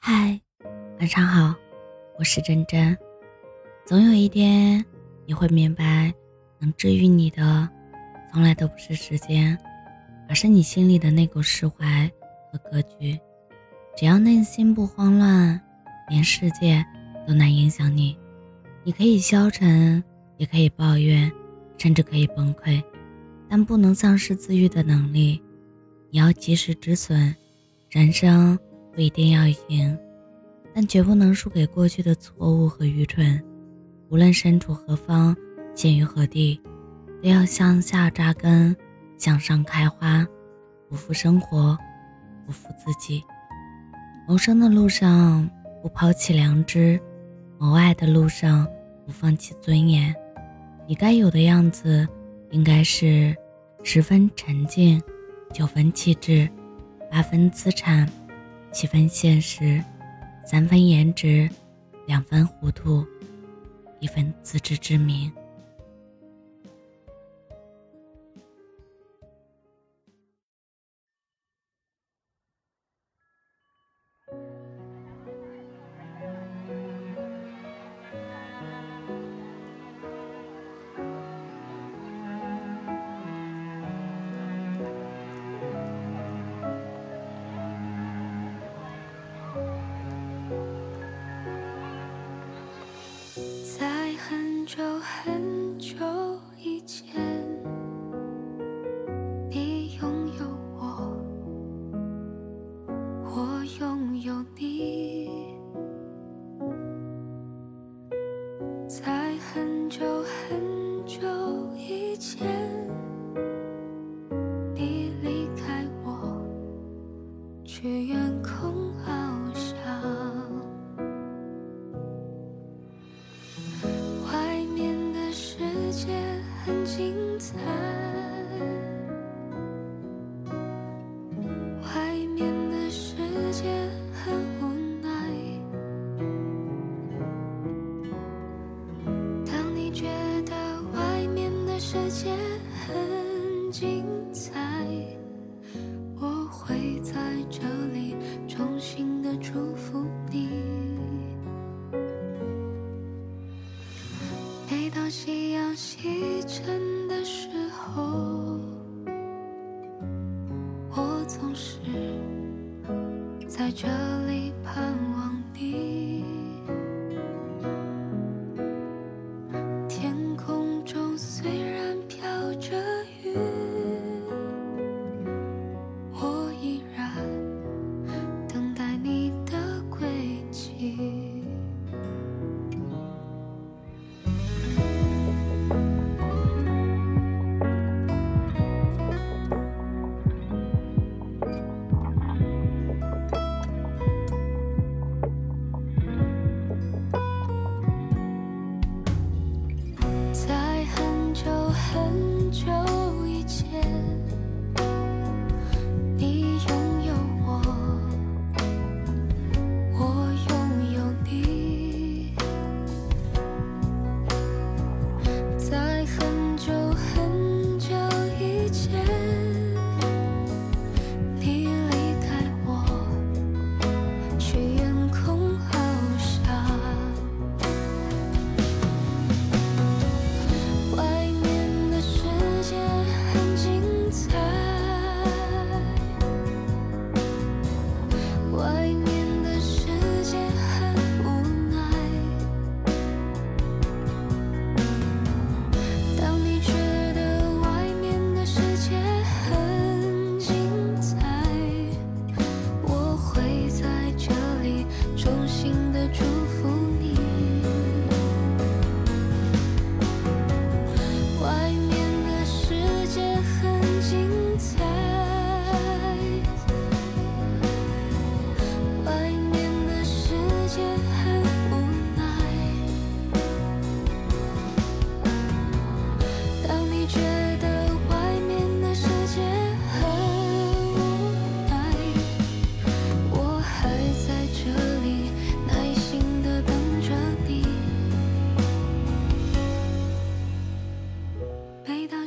嗨，晚上好，我是真真。总有一天你会明白，能治愈你的，从来都不是时间，而是你心里的那股释怀和格局。只要内心不慌乱，连世界都难影响你。你可以消沉，也可以抱怨，甚至可以崩溃，但不能丧失自愈的能力。你要及时止损，人生。不一定要赢，但绝不能输给过去的错误和愚蠢。无论身处何方，陷于何地，都要向下扎根，向上开花，不负生活，不负自己。谋生的路上不抛弃良知，谋爱的路上不放弃尊严。你该有的样子，应该是十分沉静，九分气质，八分资产。七分现实，三分颜值，两分糊涂，一分自知之明。久很久以前，你拥有我，我拥有你。精彩，